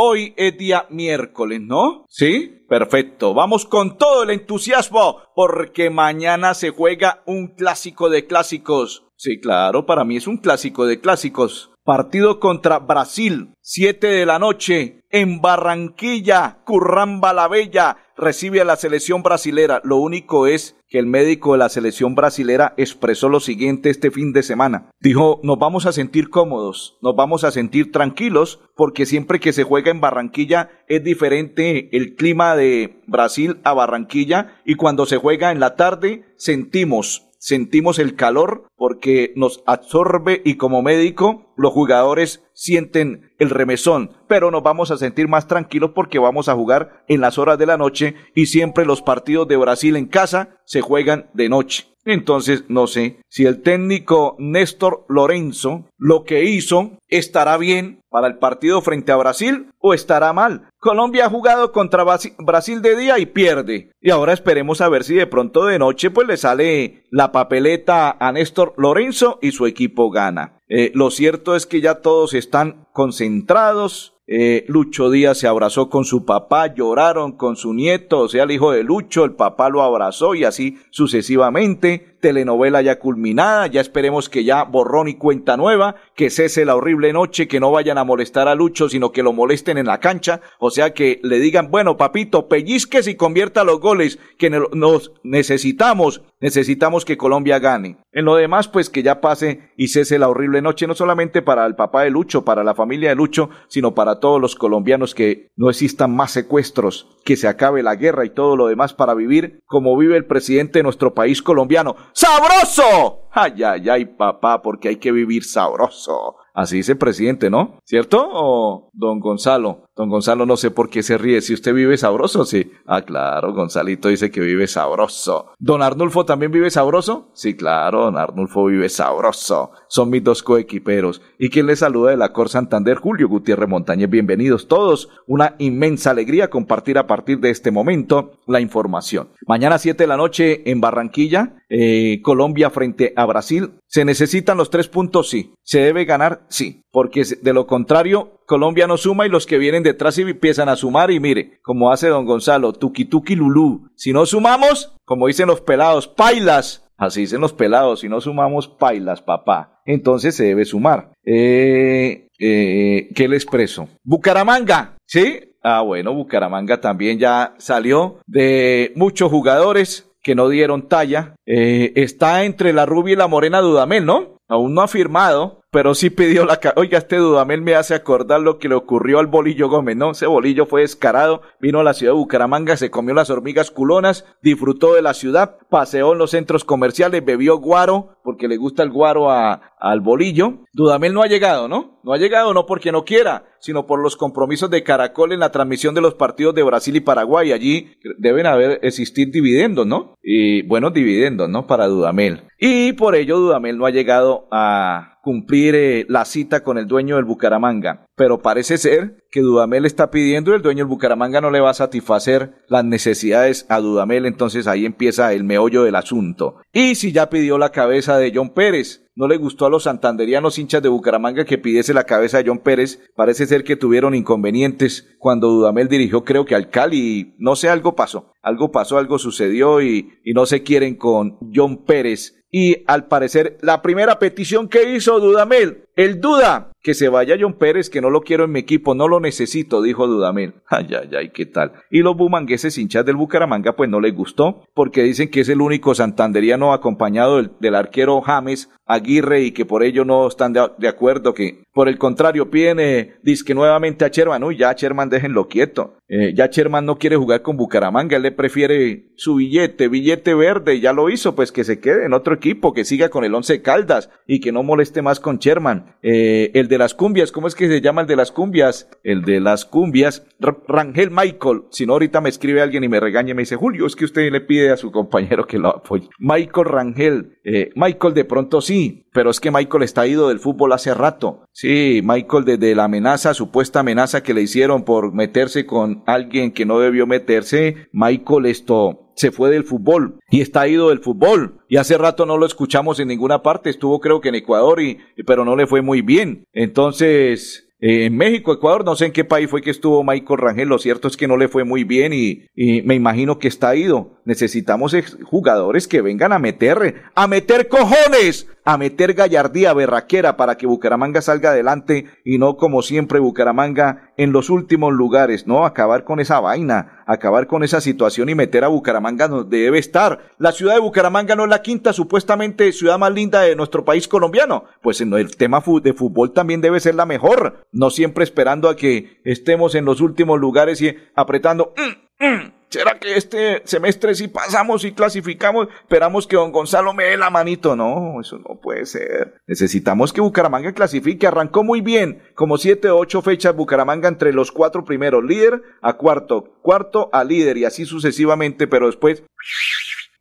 Hoy es día miércoles, ¿no? ¿Sí? Perfecto. Vamos con todo el entusiasmo porque mañana se juega un clásico de clásicos. Sí, claro, para mí es un clásico de clásicos. Partido contra Brasil, 7 de la noche, en Barranquilla, Curramba la Bella, recibe a la selección brasilera. Lo único es que el médico de la selección brasilera expresó lo siguiente este fin de semana. Dijo, nos vamos a sentir cómodos, nos vamos a sentir tranquilos, porque siempre que se juega en Barranquilla es diferente el clima de Brasil a Barranquilla y cuando se juega en la tarde sentimos sentimos el calor porque nos absorbe y como médico los jugadores sienten el remesón, pero nos vamos a sentir más tranquilos porque vamos a jugar en las horas de la noche y siempre los partidos de Brasil en casa se juegan de noche. Entonces, no sé si el técnico Néstor Lorenzo lo que hizo estará bien para el partido frente a Brasil o estará mal. Colombia ha jugado contra Brasil de día y pierde. Y ahora esperemos a ver si de pronto de noche pues le sale la papeleta a Néstor Lorenzo y su equipo gana. Eh, lo cierto es que ya todos están concentrados, eh, Lucho Díaz se abrazó con su papá, lloraron con su nieto, o sea, el hijo de Lucho, el papá lo abrazó y así sucesivamente telenovela ya culminada, ya esperemos que ya borrón y cuenta nueva, que cese la horrible noche, que no vayan a molestar a Lucho, sino que lo molesten en la cancha, o sea que le digan, bueno, papito, pellizques y convierta los goles que nos necesitamos, necesitamos que Colombia gane. En lo demás, pues que ya pase y cese la horrible noche, no solamente para el papá de Lucho, para la familia de Lucho, sino para todos los colombianos que no existan más secuestros, que se acabe la guerra y todo lo demás para vivir como vive el presidente de nuestro país colombiano. ¡Sabroso! Ay, ay, ay, papá, porque hay que vivir sabroso. Así dice el presidente, ¿no? ¿Cierto? ¿O don Gonzalo? Don Gonzalo no sé por qué se ríe. Si usted vive sabroso, sí. Ah, claro, Gonzalito dice que vive sabroso. ¿Don Arnulfo también vive sabroso? Sí, claro, don Arnulfo vive sabroso. Son mis dos coequiperos. ¿Y quién les saluda de la Cor Santander? Julio Gutiérrez Montañez. Bienvenidos todos. Una inmensa alegría compartir a partir de este momento la información. Mañana 7 de la noche en Barranquilla, eh, Colombia frente a Brasil. ¿Se necesitan los tres puntos? Sí. ¿Se debe ganar? Sí. Porque de lo contrario, Colombia no suma y los que vienen detrás empiezan a sumar y mire, como hace don Gonzalo, tuki tuki lulú. Si no sumamos, como dicen los pelados, pailas. Así dicen los pelados, si no sumamos pailas, papá. Entonces se debe sumar. Eh, eh, ¿Qué le expreso? Bucaramanga, ¿sí? Ah, bueno, Bucaramanga también ya salió de muchos jugadores que no dieron talla. Eh, está entre la rubia y la morena Dudamel, ¿no? Aún no ha firmado, pero sí pidió la... Oiga, este Dudamel me hace acordar lo que le ocurrió al Bolillo Gómez, ¿no? Ese Bolillo fue descarado, vino a la ciudad de Bucaramanga, se comió las hormigas culonas, disfrutó de la ciudad, paseó en los centros comerciales, bebió guaro, porque le gusta el guaro a, al Bolillo. Dudamel no ha llegado, ¿no? No ha llegado no porque no quiera, sino por los compromisos de Caracol en la transmisión de los partidos de Brasil y Paraguay. Allí deben haber existir dividendos, ¿no? Y buenos dividendos, ¿no? Para Dudamel. Y por ello Dudamel no ha llegado a cumplir eh, la cita con el dueño del Bucaramanga. Pero parece ser que Dudamel está pidiendo y el dueño del Bucaramanga no le va a satisfacer las necesidades a Dudamel, entonces ahí empieza el meollo del asunto. Y si ya pidió la cabeza de John Pérez, no le gustó a los santanderianos hinchas de Bucaramanga que pidiese la cabeza de John Pérez. Parece ser que tuvieron inconvenientes cuando Dudamel dirigió, creo que al Cali. No sé, algo pasó. Algo pasó, algo sucedió y, y no se quieren con John Pérez y al parecer la primera petición que hizo Dudamel, el Duda, que se vaya John Pérez, que no lo quiero en mi equipo, no lo necesito, dijo Dudamel. Ay, ay, ay, ¿qué tal? Y los bumangueses hinchas del Bucaramanga, pues no les gustó, porque dicen que es el único santanderiano acompañado del, arquero James Aguirre y que por ello no están de, acuerdo, que por el contrario piden, eh, disque nuevamente a Sherman, uy, ya Sherman déjenlo quieto. Eh, ya Sherman no quiere jugar con Bucaramanga, él le prefiere su billete, billete verde, ya lo hizo, pues que se quede en otro equipo, que siga con el Once Caldas y que no moleste más con Sherman. Eh, el de las cumbias, ¿cómo es que se llama el de las cumbias? El de las cumbias, Rangel Michael. Si no, ahorita me escribe alguien y me regaña y me dice, Julio, es que usted le pide a su compañero que lo apoye. Michael Rangel, eh, Michael de pronto sí, pero es que Michael está ido del fútbol hace rato. Sí, Michael desde la amenaza, supuesta amenaza que le hicieron por meterse con alguien que no debió meterse, Michael esto se fue del fútbol y está ido del fútbol. Y hace rato no lo escuchamos en ninguna parte, estuvo creo que en Ecuador y pero no le fue muy bien. Entonces, eh, en México, Ecuador, no sé en qué país fue que estuvo Michael Rangel, lo cierto es que no le fue muy bien y, y me imagino que está ido. Necesitamos jugadores que vengan a meter, a meter cojones, a meter gallardía berraquera para que Bucaramanga salga adelante y no como siempre Bucaramanga en los últimos lugares, no, acabar con esa vaina, acabar con esa situación y meter a Bucaramanga donde debe estar. La ciudad de Bucaramanga no es la quinta supuestamente ciudad más linda de nuestro país colombiano, pues en el tema de fútbol también debe ser la mejor, no siempre esperando a que estemos en los últimos lugares y apretando. Mm, mm, ¿Será que este semestre si pasamos y clasificamos, esperamos que don Gonzalo me dé la manito? No, eso no puede ser. Necesitamos que Bucaramanga clasifique. Arrancó muy bien, como siete o ocho fechas Bucaramanga entre los cuatro primeros, líder a cuarto, cuarto a líder y así sucesivamente, pero después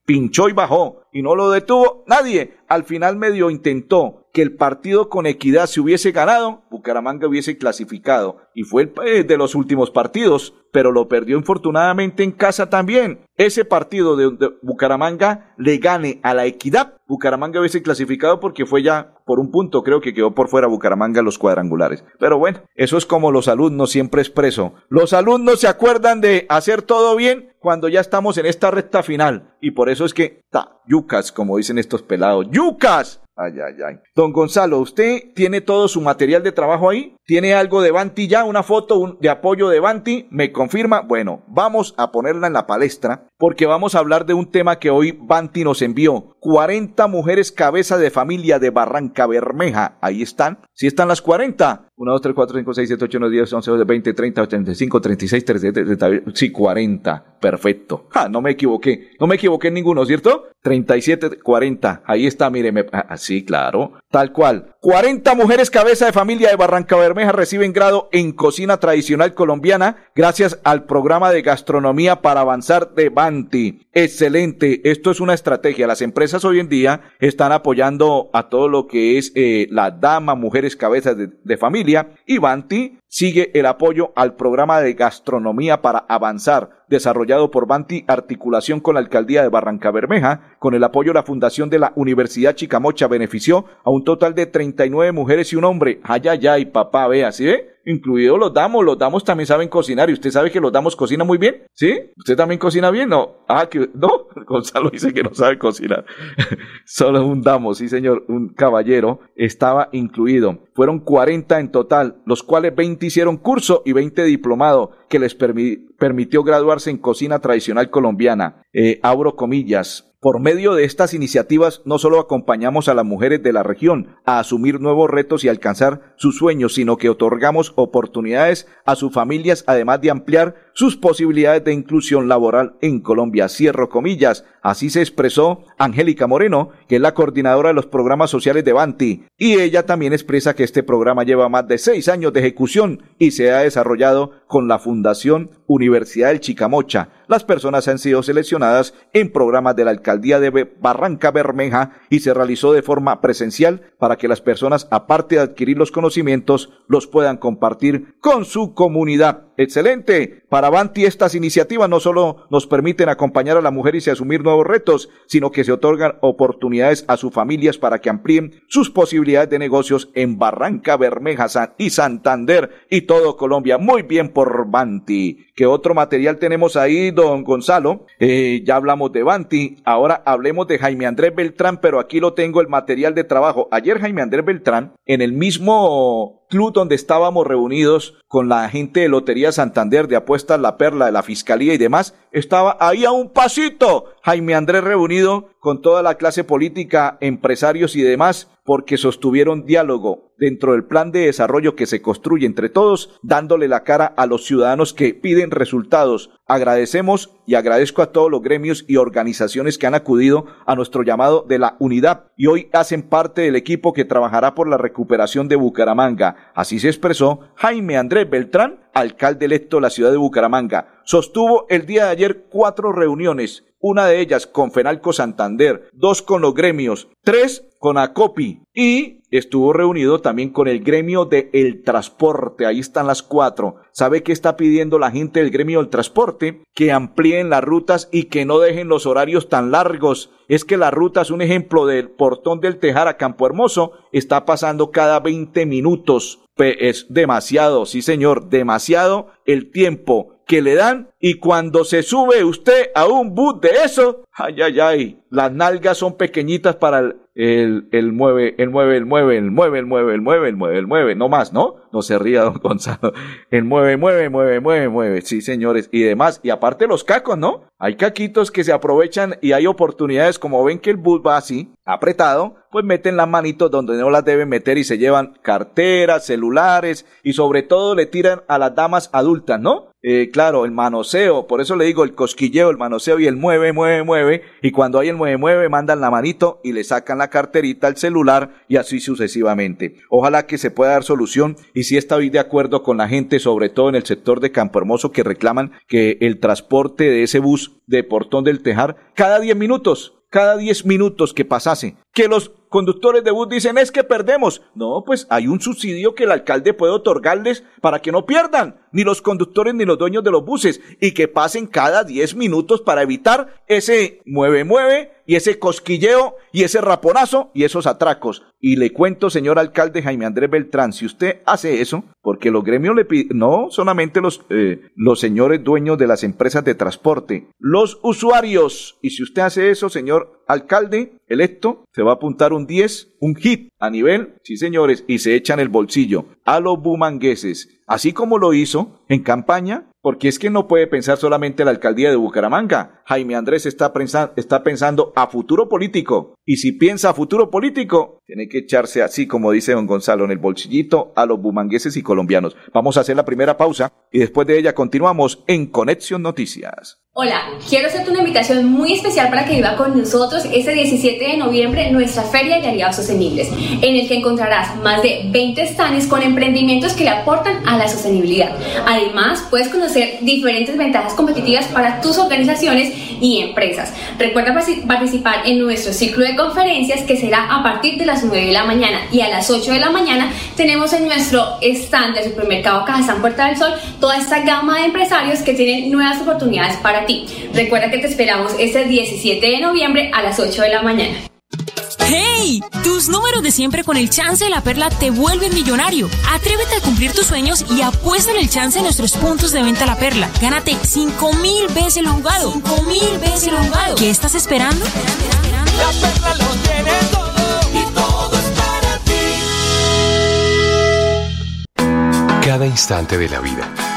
pinchó y bajó y no lo detuvo nadie. Al final medio intentó que el partido con equidad se hubiese ganado, Bucaramanga hubiese clasificado. Y fue el eh, de los últimos partidos, pero lo perdió infortunadamente en casa también. Ese partido de, Bucaramanga le gane a la equidad, Bucaramanga hubiese clasificado porque fue ya por un punto, creo que quedó por fuera Bucaramanga los cuadrangulares. Pero bueno, eso es como los alumnos siempre expreso. Los alumnos se acuerdan de hacer todo bien cuando ya estamos en esta recta final. Y por eso es que, ta, yucas, como dicen estos pelados, yucas. Ay, ay, ay. Don Gonzalo, ¿usted tiene todo su material de trabajo ahí? ¿Tiene algo de Banti ya? ¿Una foto de apoyo de Banti? ¿Me confirma? Bueno, vamos a ponerla en la palestra porque vamos a hablar de un tema que hoy Banti nos envió. 40 mujeres cabeza de familia de Barranca Bermeja. Ahí están. ¿Sí están las 40? 1, 2, 3, 4, 5, 6, 7, 8, 9, 10, 11, 12, 20, 30, 35, 36, 37, 30, sí, 40. Perfecto. Ah, no me equivoqué. No me equivoqué en ninguno, ¿cierto? 37, 40. Ahí está, mire. Me... Ah, sí, claro. Tal cual. 40 mujeres cabeza de familia de Barranca Bermeja reciben grado en cocina tradicional colombiana gracias al programa de gastronomía para avanzar de Banti. Excelente. Esto es una estrategia. Las empresas hoy en día están apoyando a todo lo que es eh, la dama, mujeres cabezas de, de familia y Banti sigue el apoyo al programa de gastronomía para avanzar, desarrollado por Banti Articulación con la Alcaldía de Barranca Bermeja, con el apoyo de la Fundación de la Universidad Chicamocha, benefició a un total de 39 mujeres y un hombre. Ay, ay, ay, papá, vea, ¿sí ve? incluido los damos, los damos también saben cocinar y usted sabe que los damos cocina muy bien, ¿sí? ¿Usted también cocina bien? No, ah, que no, Gonzalo dice que no sabe cocinar. Solo un damos, sí señor, un caballero estaba incluido. Fueron 40 en total, los cuales 20 hicieron curso y 20 diplomado que les permitió graduarse en cocina tradicional colombiana. Eh, abro comillas, por medio de estas iniciativas no solo acompañamos a las mujeres de la región a asumir nuevos retos y alcanzar sus sueños, sino que otorgamos oportunidades a sus familias, además de ampliar sus posibilidades de inclusión laboral en Colombia. Cierro comillas. Así se expresó Angélica Moreno, que es la coordinadora de los programas sociales de Banti, y ella también expresa que este programa lleva más de seis años de ejecución y se ha desarrollado con la Fundación Universidad del Chicamocha. Las personas han sido seleccionadas en programas de la Alcaldía de Barranca Bermeja y se realizó de forma presencial para que las personas, aparte de adquirir los conocimientos, los puedan compartir con su comunidad. Excelente. Para Banti estas iniciativas no solo nos permiten acompañar a la mujer y asumir nuevos retos, sino que se otorgan oportunidades a sus familias para que amplíen sus posibilidades de negocios en Barranca Bermeja y Santander y todo Colombia. Muy bien por Banti. ¿Qué otro material tenemos ahí, don Gonzalo? Eh, ya hablamos de Banti, ahora hablemos de Jaime Andrés Beltrán, pero aquí lo tengo el material de trabajo. Ayer Jaime Andrés Beltrán, en el mismo club donde estábamos reunidos con la gente de Lotería Santander, de Apuestas La Perla, de la Fiscalía y demás, estaba ahí a un pasito. Jaime Andrés reunido con toda la clase política, empresarios y demás, porque sostuvieron diálogo dentro del plan de desarrollo que se construye entre todos, dándole la cara a los ciudadanos que piden resultados. Agradecemos y agradezco a todos los gremios y organizaciones que han acudido a nuestro llamado de la unidad y hoy hacen parte del equipo que trabajará por la recuperación de Bucaramanga. Así se expresó Jaime Andrés Beltrán, alcalde electo de la ciudad de Bucaramanga. Sostuvo el día de ayer cuatro reuniones una de ellas con Fenalco Santander, dos con los gremios, tres con Acopi y estuvo reunido también con el gremio del el transporte. Ahí están las cuatro. ¿Sabe qué está pidiendo la gente del gremio del transporte? Que amplíen las rutas y que no dejen los horarios tan largos. Es que la ruta es un ejemplo del portón del Tejar a Campo Hermoso. Está pasando cada 20 minutos. Es demasiado, sí señor, demasiado el tiempo que le dan y cuando se sube usted a un bus de eso, ay, ay, ay, las nalgas son pequeñitas para el, el, el mueve, el mueve, el mueve, el mueve, el mueve, el mueve, el mueve, el mueve, no más, ¿no? No se ría, don Gonzalo. El mueve, mueve, mueve, mueve, mueve, sí, señores, y demás. Y aparte los cacos, ¿no? Hay caquitos que se aprovechan y hay oportunidades, como ven que el bus va así, apretado, pues meten las manitos donde no las deben meter y se llevan carteras, celulares y sobre todo le tiran a las damas adultas, ¿no? Eh, claro, el manoseo, por eso le digo el cosquilleo, el manoseo y el mueve, mueve, mueve, y cuando hay el mueve, mueve, mandan la manito y le sacan la carterita al celular y así sucesivamente. Ojalá que se pueda dar solución y si estoy de acuerdo con la gente, sobre todo en el sector de Campo Hermoso, que reclaman que el transporte de ese bus de Portón del Tejar cada 10 minutos, cada 10 minutos que pasase, que los conductores de bus dicen es que perdemos. No, pues hay un subsidio que el alcalde puede otorgarles para que no pierdan, ni los conductores ni los dueños de los buses, y que pasen cada 10 minutos para evitar ese mueve, mueve, y ese cosquilleo, y ese raponazo, y esos atracos. Y le cuento, señor alcalde Jaime Andrés Beltrán, si usted hace eso, porque los gremios le piden, no solamente los, eh, los señores dueños de las empresas de transporte, los usuarios, y si usted hace eso, señor alcalde electo, se va a apuntar un 10, un hit a nivel, sí señores, y se echan el bolsillo a los bumangueses, así como lo hizo en campaña, porque es que no puede pensar solamente la alcaldía de Bucaramanga. Jaime Andrés está, está pensando a futuro político, y si piensa a futuro político, tiene que echarse así, como dice don Gonzalo, en el bolsillito a los bumangueses y colombianos. Vamos a hacer la primera pausa y después de ella continuamos en Conexión Noticias. Hola, quiero hacerte una invitación muy especial para que viva con nosotros este 17 de noviembre nuestra Feria de Aliados Sostenibles, en el que encontrarás más de 20 stands con emprendimientos que le aportan a la sostenibilidad. Además, puedes conocer diferentes ventajas competitivas para tus organizaciones y empresas. Recuerda participar en nuestro ciclo de conferencias que será a partir de las 9 de la mañana y a las 8 de la mañana tenemos en nuestro stand de supermercado San Puerta del Sol toda esta gama de empresarios que tienen nuevas oportunidades para Recuerda que te esperamos este 17 de noviembre a las 8 de la mañana. ¡Hey! Tus números de siempre con el chance de la perla te vuelven millonario. Atrévete a cumplir tus sueños y apuesta en el chance de nuestros puntos de venta La Perla. Gánate 5 mil veces lo jugado. 5 mil veces lo jugado. ¿Qué estás esperando? La perla lo tiene todo y todo es para ti. Cada instante de la vida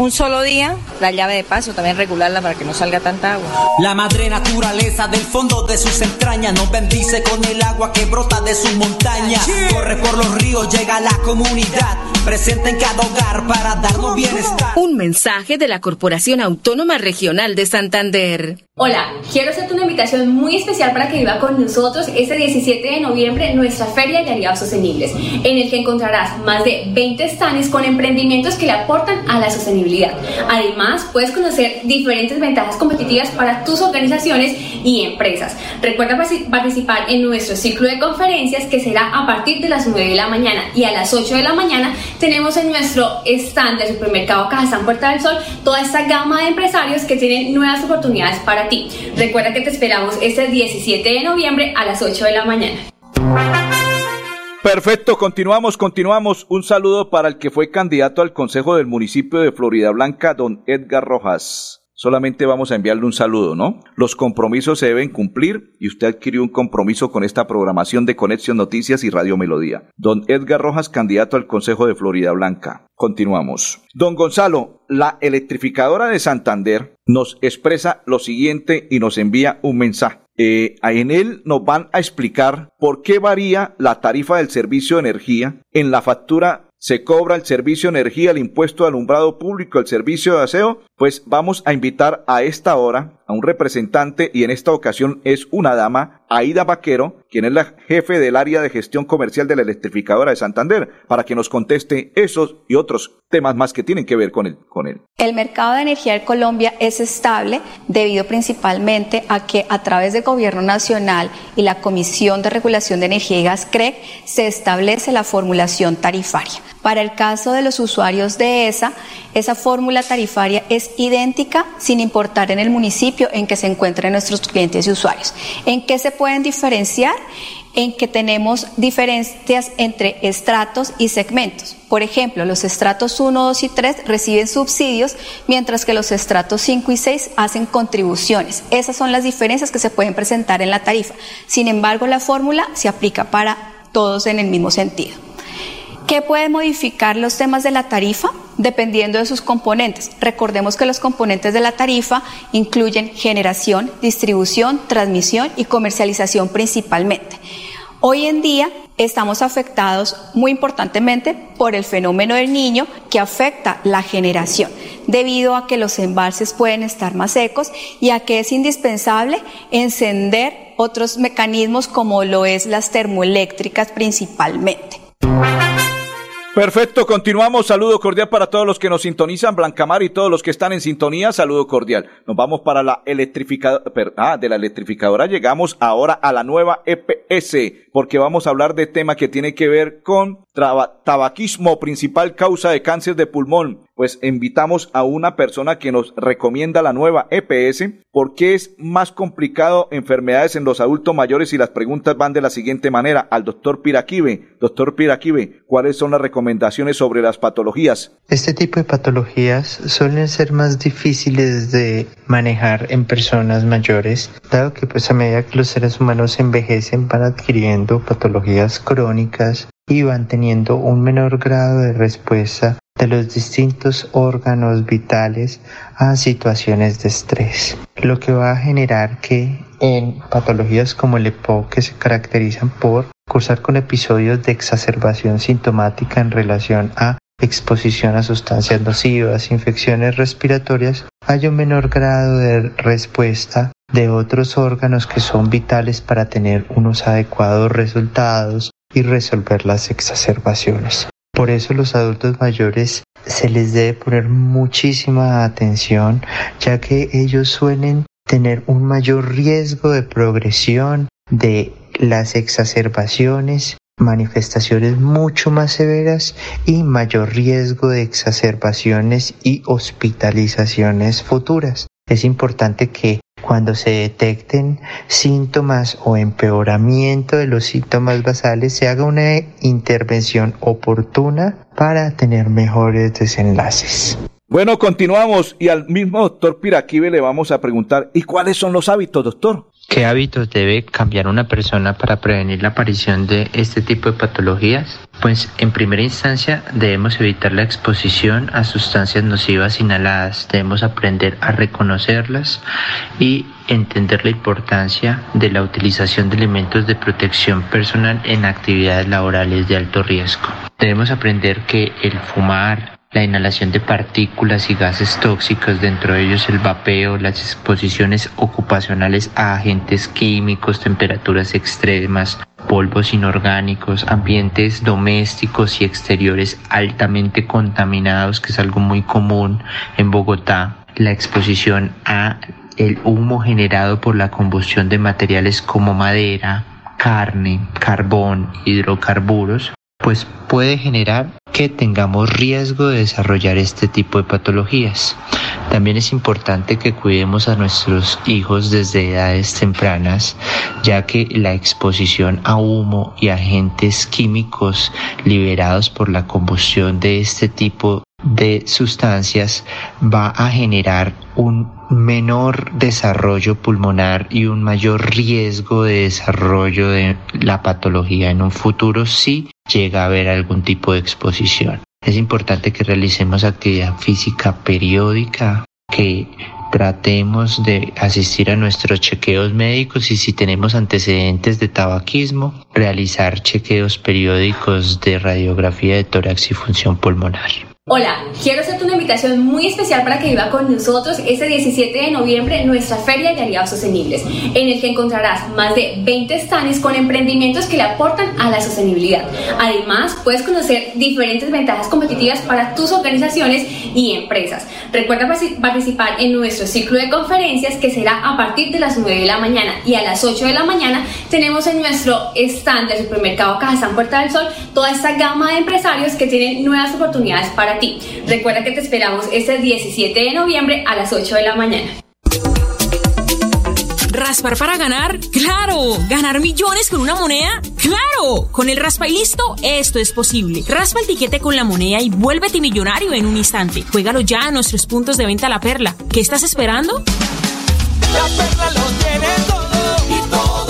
un solo día la llave de paso, también regularla para que no salga tanta agua. La madre naturaleza del fondo de sus entrañas nos bendice con el agua que brota de sus montañas. Corre por los ríos, llega a la comunidad, presente en cada hogar para darnos bienestar. Un mensaje de la Corporación Autónoma Regional de Santander. Hola, quiero hacerte una invitación muy especial para que viva con nosotros este 17 de noviembre nuestra Feria de Aliados Sostenibles, en el que encontrarás más de 20 stands con emprendimientos que le aportan a la sostenibilidad. Además, puedes conocer diferentes ventajas competitivas para tus organizaciones y empresas. Recuerda participar en nuestro ciclo de conferencias que será a partir de las 9 de la mañana y a las 8 de la mañana tenemos en nuestro stand del supermercado Cajazán Puerta del Sol toda esta gama de empresarios que tienen nuevas oportunidades para ti. Recuerda que te esperamos este 17 de noviembre a las 8 de la mañana. Perfecto, continuamos, continuamos. Un saludo para el que fue candidato al Consejo del municipio de Florida Blanca, don Edgar Rojas solamente vamos a enviarle un saludo, ¿no? Los compromisos se deben cumplir y usted adquirió un compromiso con esta programación de Conexión Noticias y Radio Melodía. Don Edgar Rojas, candidato al Consejo de Florida Blanca. Continuamos. Don Gonzalo, la electrificadora de Santander nos expresa lo siguiente y nos envía un mensaje. Eh, en él nos van a explicar por qué varía la tarifa del servicio de energía en la factura se cobra el servicio energía, el impuesto de alumbrado público, el servicio de aseo, pues vamos a invitar a esta hora a un representante y en esta ocasión es una dama, Aida Vaquero, quien es la jefe del área de gestión comercial de la electrificadora de Santander, para que nos conteste esos y otros temas más que tienen que ver con él. El mercado de energía en Colombia es estable debido principalmente a que a través del Gobierno Nacional y la Comisión de Regulación de Energía y Gas CREC se establece la formulación tarifaria. Para el caso de los usuarios de ESA, esa fórmula tarifaria es idéntica sin importar en el municipio en que se encuentren nuestros clientes y usuarios. ¿En qué se pueden diferenciar? En que tenemos diferencias entre estratos y segmentos. Por ejemplo, los estratos 1, 2 y 3 reciben subsidios, mientras que los estratos 5 y 6 hacen contribuciones. Esas son las diferencias que se pueden presentar en la tarifa. Sin embargo, la fórmula se aplica para todos en el mismo sentido. ¿Qué puede modificar los temas de la tarifa? Dependiendo de sus componentes. Recordemos que los componentes de la tarifa incluyen generación, distribución, transmisión y comercialización principalmente. Hoy en día estamos afectados muy importantemente por el fenómeno del niño que afecta la generación, debido a que los embalses pueden estar más secos y a que es indispensable encender otros mecanismos como lo es las termoeléctricas principalmente. Perfecto, continuamos. Saludo cordial para todos los que nos sintonizan, Blancamar y todos los que están en sintonía. Saludo cordial. Nos vamos para la electrificadora. Ah, de la electrificadora llegamos ahora a la nueva EPS, porque vamos a hablar de tema que tiene que ver con tabaquismo, principal causa de cáncer de pulmón pues invitamos a una persona que nos recomienda la nueva EPS porque es más complicado enfermedades en los adultos mayores y las preguntas van de la siguiente manera al doctor Piraquive. Doctor Piraquive, ¿cuáles son las recomendaciones sobre las patologías? Este tipo de patologías suelen ser más difíciles de manejar en personas mayores, dado que pues a medida que los seres humanos envejecen van adquiriendo patologías crónicas y van teniendo un menor grado de respuesta de los distintos órganos vitales a situaciones de estrés, lo que va a generar que en patologías como el EPOC que se caracterizan por cursar con episodios de exacerbación sintomática en relación a exposición a sustancias nocivas, infecciones respiratorias, hay un menor grado de respuesta de otros órganos que son vitales para tener unos adecuados resultados y resolver las exacerbaciones. Por eso los adultos mayores se les debe poner muchísima atención, ya que ellos suelen tener un mayor riesgo de progresión de las exacerbaciones, manifestaciones mucho más severas y mayor riesgo de exacerbaciones y hospitalizaciones futuras. Es importante que cuando se detecten síntomas o empeoramiento de los síntomas basales, se haga una intervención oportuna para tener mejores desenlaces. Bueno, continuamos y al mismo doctor Piraquive le vamos a preguntar, ¿y cuáles son los hábitos, doctor? ¿Qué hábitos debe cambiar una persona para prevenir la aparición de este tipo de patologías? Pues en primera instancia debemos evitar la exposición a sustancias nocivas inhaladas, debemos aprender a reconocerlas y entender la importancia de la utilización de elementos de protección personal en actividades laborales de alto riesgo. Debemos aprender que el fumar, la inhalación de partículas y gases tóxicos, dentro de ellos el vapeo, las exposiciones ocupacionales a agentes químicos, temperaturas extremas, polvos inorgánicos, ambientes domésticos y exteriores altamente contaminados, que es algo muy común en Bogotá, la exposición a el humo generado por la combustión de materiales como madera, carne, carbón, hidrocarburos, pues puede generar que tengamos riesgo de desarrollar este tipo de patologías. También es importante que cuidemos a nuestros hijos desde edades tempranas, ya que la exposición a humo y agentes químicos liberados por la combustión de este tipo de sustancias va a generar un menor desarrollo pulmonar y un mayor riesgo de desarrollo de la patología en un futuro si llega a haber algún tipo de exposición. Es importante que realicemos actividad física periódica, que tratemos de asistir a nuestros chequeos médicos y si tenemos antecedentes de tabaquismo, realizar chequeos periódicos de radiografía de tórax y función pulmonar. Hola, quiero hacerte una invitación muy especial para que viva con nosotros este 17 de noviembre nuestra Feria de Aliados Sostenibles, en el que encontrarás más de 20 stands con emprendimientos que le aportan a la sostenibilidad. Además, puedes conocer diferentes ventajas competitivas para tus organizaciones y empresas. Recuerda participar en nuestro ciclo de conferencias que será a partir de las 9 de la mañana y a las 8 de la mañana tenemos en nuestro stand del supermercado Cajazán Puerta del Sol toda esta gama de empresarios que tienen nuevas oportunidades para Recuerda que te esperamos este 17 de noviembre a las 8 de la mañana. ¿Raspar para ganar? ¡Claro! ¿Ganar millones con una moneda? ¡Claro! Con el raspa y listo, esto es posible. Raspa el tiquete con la moneda y vuélvete millonario en un instante. Juégalo ya a nuestros puntos de venta La Perla. ¿Qué estás esperando? La Perla lo tiene todo y todo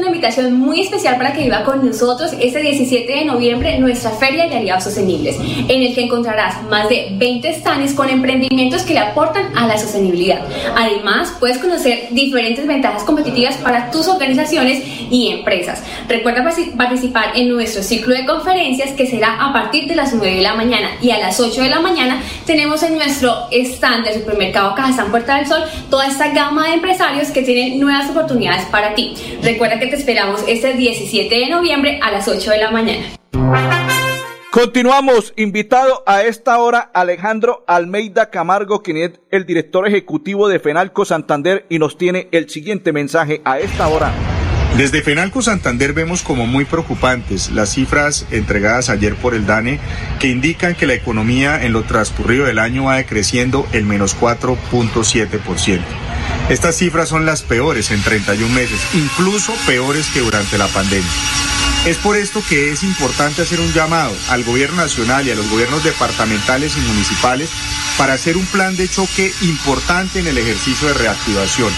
invitación muy especial para que viva con nosotros este 17 de noviembre nuestra Feria de Aliados Sostenibles, en el que encontrarás más de 20 stands con emprendimientos que le aportan a la sostenibilidad. Además, puedes conocer diferentes ventajas competitivas para tus organizaciones y empresas. Recuerda participar en nuestro ciclo de conferencias que será a partir de las 9 de la mañana y a las 8 de la mañana tenemos en nuestro stand del supermercado Cajazán Puerta del Sol toda esta gama de empresarios que tienen nuevas oportunidades para ti. Recuerda que te esperamos este 17 de noviembre a las 8 de la mañana. Continuamos, invitado a esta hora Alejandro Almeida Camargo, quien es el director ejecutivo de Fenalco Santander y nos tiene el siguiente mensaje a esta hora. Desde Fenalco Santander vemos como muy preocupantes las cifras entregadas ayer por el DANE que indican que la economía en lo transcurrido del año va decreciendo el menos 4.7%. Estas cifras son las peores en 31 meses, incluso peores que durante la pandemia. Es por esto que es importante hacer un llamado al gobierno nacional y a los gobiernos departamentales y municipales para hacer un plan de choque importante en el ejercicio de reactivación,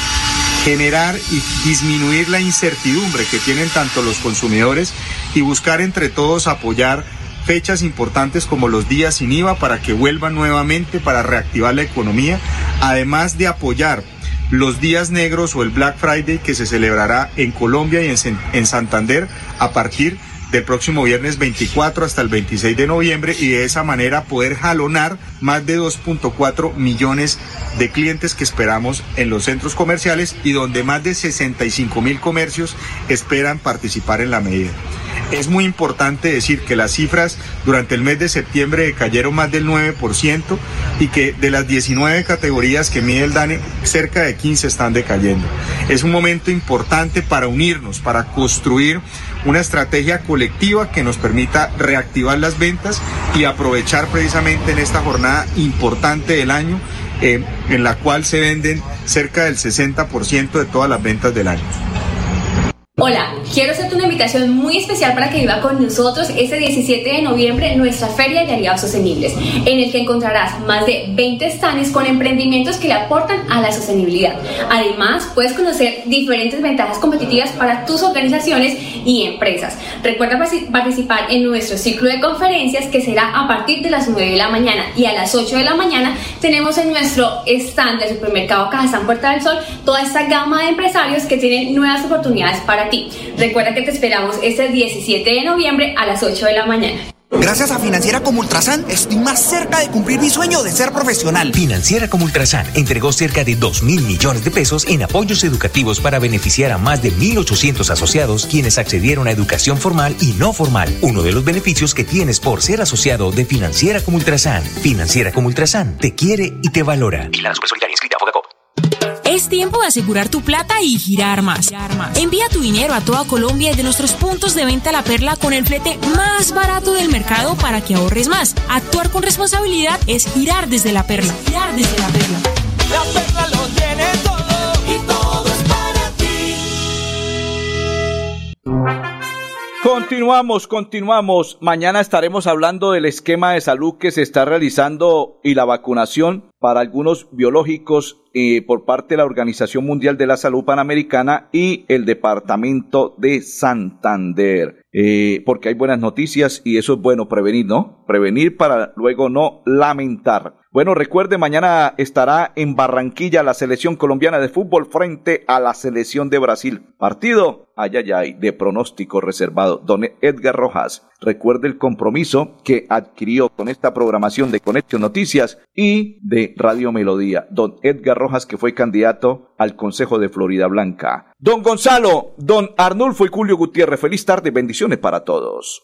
generar y disminuir la incertidumbre que tienen tanto los consumidores y buscar entre todos apoyar fechas importantes como los días sin IVA para que vuelvan nuevamente para reactivar la economía, además de apoyar los días negros o el Black Friday que se celebrará en Colombia y en, en Santander a partir de del próximo viernes 24 hasta el 26 de noviembre y de esa manera poder jalonar más de 2.4 millones de clientes que esperamos en los centros comerciales y donde más de 65 mil comercios esperan participar en la medida. Es muy importante decir que las cifras durante el mes de septiembre cayeron más del 9% y que de las 19 categorías que mide el DANE, cerca de 15 están decayendo. Es un momento importante para unirnos, para construir una estrategia colectiva que nos permita reactivar las ventas y aprovechar precisamente en esta jornada importante del año eh, en la cual se venden cerca del 60% de todas las ventas del año. Hola, quiero hacerte una invitación muy especial para que viva con nosotros este 17 de noviembre nuestra Feria de Aliados Sostenibles, en el que encontrarás más de 20 stands con emprendimientos que le aportan a la sostenibilidad. Además, puedes conocer diferentes ventajas competitivas para tus organizaciones y empresas. Recuerda participar en nuestro ciclo de conferencias que será a partir de las 9 de la mañana y a las 8 de la mañana tenemos en nuestro stand del supermercado Cajazán Puerta del Sol toda esta gama de empresarios que tienen nuevas oportunidades para ti. Recuerda que te esperamos este 17 de noviembre a las 8 de la mañana. Gracias a Financiera como Ultrasan, estoy más cerca de cumplir mi sueño de ser profesional. Financiera como Ultrasan entregó cerca de 2 mil millones de pesos en apoyos educativos para beneficiar a más de 1.800 asociados quienes accedieron a educación formal y no formal. Uno de los beneficios que tienes por ser asociado de Financiera como Ultrasan. Financiera como Ultrasan te quiere y te valora. Y la Solidaria inscrita es tiempo de asegurar tu plata y girar más. Envía tu dinero a toda Colombia desde nuestros puntos de venta La Perla con el flete más barato del mercado para que ahorres más. Actuar con responsabilidad es girar desde La Perla. Girar desde La Perla. Continuamos, continuamos. Mañana estaremos hablando del esquema de salud que se está realizando y la vacunación para algunos biológicos eh, por parte de la Organización Mundial de la Salud Panamericana y el Departamento de Santander. Eh, porque hay buenas noticias y eso es bueno prevenir, ¿no? Prevenir para luego no lamentar. Bueno, recuerde, mañana estará en Barranquilla la selección colombiana de fútbol frente a la selección de Brasil. Partido, ay, ay, ay, de pronóstico reservado. Don Edgar Rojas, recuerde el compromiso que adquirió con esta programación de Conexión Noticias y de Radio Melodía. Don Edgar Rojas, que fue candidato al Consejo de Florida Blanca. Don Gonzalo, don Arnulfo y Julio Gutiérrez, feliz tarde, bendiciones para todos.